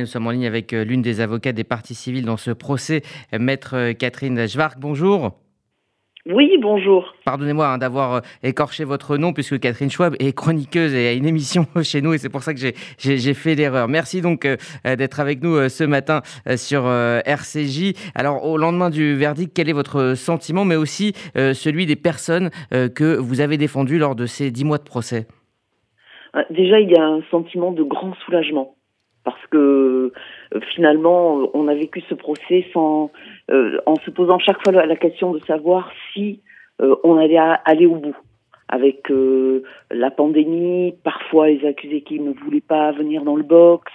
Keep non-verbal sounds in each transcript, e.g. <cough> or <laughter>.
Nous sommes en ligne avec euh, l'une des avocates des parties civiles dans ce procès, euh, maître euh, Catherine Schwark. Bonjour. Oui, bonjour. Pardonnez-moi hein, d'avoir écorché votre nom puisque Catherine Schwab est chroniqueuse et a une émission <laughs> chez nous et c'est pour ça que j'ai fait l'erreur. Merci donc d'être avec nous ce matin sur RCJ. Alors au lendemain du verdict, quel est votre sentiment mais aussi celui des personnes que vous avez défendues lors de ces dix mois de procès? Déjà, il y a un sentiment de grand soulagement parce que euh, finalement, on a vécu ce procès sans, euh, en se posant chaque fois la question de savoir si euh, on allait aller au bout. Avec la pandémie, parfois les accusés qui ne voulaient pas venir dans le box,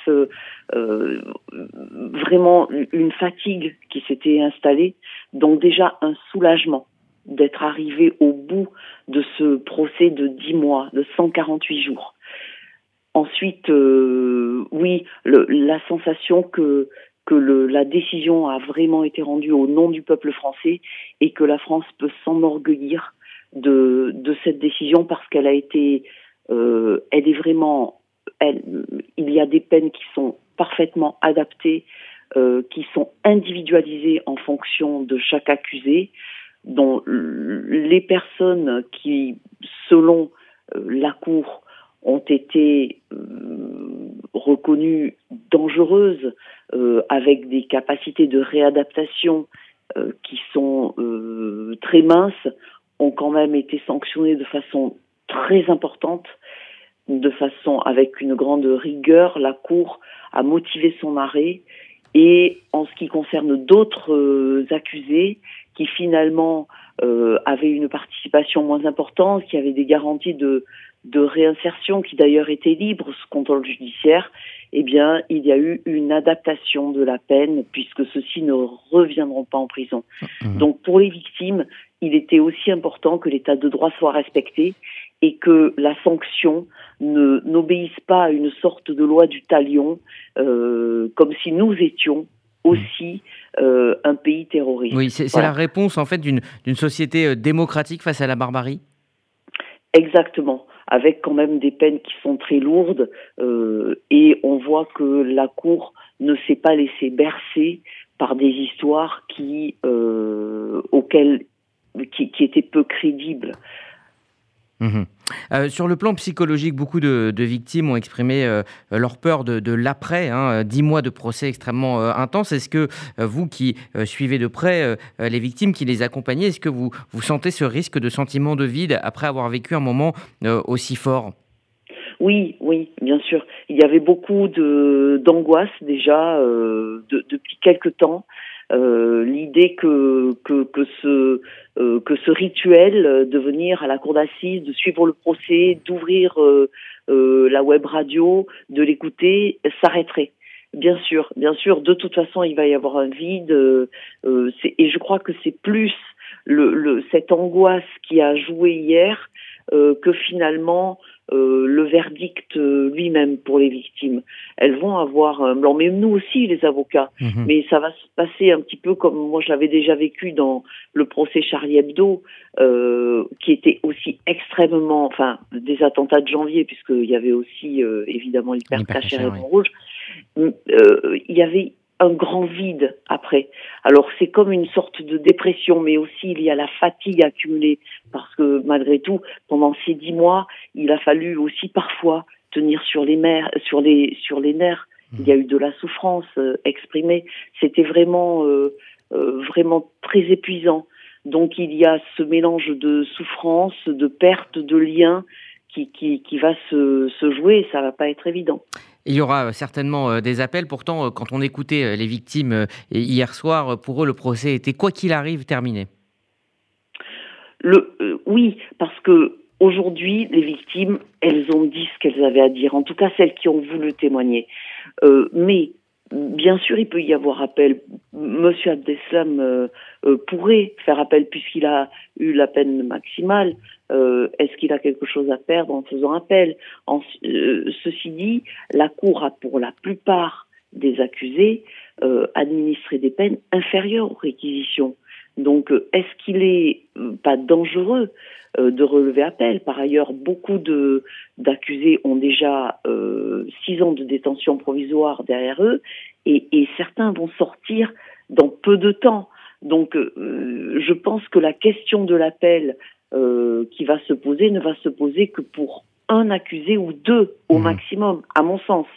vraiment une fatigue qui s'était installée. Donc déjà un soulagement d'être arrivé au bout de ce procès de 10 mois, de 148 jours. Ensuite, euh, oui, le, la sensation que que le, la décision a vraiment été rendue au nom du peuple français et que la France peut s'enorgueillir de, de cette décision parce qu'elle a été, euh, elle est vraiment, elle, il y a des peines qui sont parfaitement adaptées, euh, qui sont individualisées en fonction de chaque accusé, dont les personnes qui, selon euh, la Cour, ont été euh, reconnues dangereuses euh, avec des capacités de réadaptation euh, qui sont très minces, ont quand même été sanctionnées de façon très importante, de façon avec une grande rigueur. La Cour a motivé son arrêt et en ce qui concerne d'autres accusés qui finalement avaient une participation moins importante, qui avaient des garanties de de réinsertion qui d'ailleurs était libre sous contrôle judiciaire, eh bien, il y a eu une adaptation de la peine puisque ceux-ci ne reviendront pas en prison. Mmh. Donc, pour les victimes, il était aussi important que l'état de droit soit respecté et que la sanction ne n'obéisse pas à une sorte de loi du talion, euh, comme si nous étions aussi euh, un pays terroriste. Oui, c'est la réponse en fait d'une société euh, démocratique face à la barbarie? Exactement avec quand même des peines qui sont très lourdes euh, et on voit que la Cour ne s'est pas laissée bercer par des histoires qui euh, auxquelles qui, qui étaient peu crédibles. Mmh euh, sur le plan psychologique, beaucoup de, victimes ont exprimé euh, leur peur de, l'après, hein, dix mois de procès extrêmement euh, intenses. Est-ce que vous qui suivez de près les victimes, qui les accompagnez, est-ce que vous, vous sentez ce risque de sentiment de vide après avoir vécu un moment aussi fort? Oui, oui, bien sûr. Il y avait beaucoup de d'angoisse déjà depuis quelque temps. Euh, l'idée que, que, ce, euh, que ce rituel de venir à la cour d'assises, de suivre le procès, d'ouvrir euh, la web radio, de l'écouter, s'arrêterait. Bien sûr, bien sûr. De toute façon, il va y avoir un vide. et je crois que c'est plus cette angoisse qui a joué hier que finalement euh, le verdict euh, lui-même pour les victimes. Elles vont avoir un blanc, mais nous aussi les avocats. Mhm. Mais ça va se passer un petit peu comme moi je l'avais déjà vécu dans le procès Charlie Hebdo, euh, qui était aussi extrêmement, enfin des attentats de janvier puisqu'il y avait aussi évidemment l'hypercache et rouge. Il y avait un grand vide après. Alors c'est comme une sorte de dépression, mais aussi il y a la fatigue accumulée parce que malgré tout, pendant ces dix mois, il a fallu aussi parfois tenir sur les mers, sur les sur les nerfs. Mmh. Il y a eu de la souffrance euh, exprimée. C'était vraiment euh, euh, vraiment très épuisant. Donc il y a ce mélange de souffrance, de perte de liens qui, qui, qui va se, se jouer et ça va pas être évident. Il y aura euh, certainement euh, des appels. Pourtant, euh, quand on écoutait les victimes hier soir, pour eux, le procès était, quoi qu'il arrive, terminé. Oui, parce que aujourd'hui, les victimes, elles ont dit ce qu'elles avaient à dire. En tout cas, celles qui ont voulu témoigner. mais bien sûr, il peut y avoir appel. Monsieur Abdeslam euh, euh, pourrait faire appel puisqu'il a eu la peine maximale. Euh, est-ce qu'il a quelque chose à perdre en faisant appel? Ceci dit, la Cour a pour la plupart des accusés administré des peines inférieures aux réquisitions. Donc, est-ce qu'il est pas dangereux de relever appel? Par ailleurs, beaucoup de d'accusés ont déjà six ans de détention provisoire derrière eux, et, et certains vont sortir dans peu de temps. Donc, je pense que la question de l'appel qui va se poser ne va se poser que pour un accusé ou deux au mmh. maximum, à mon sens.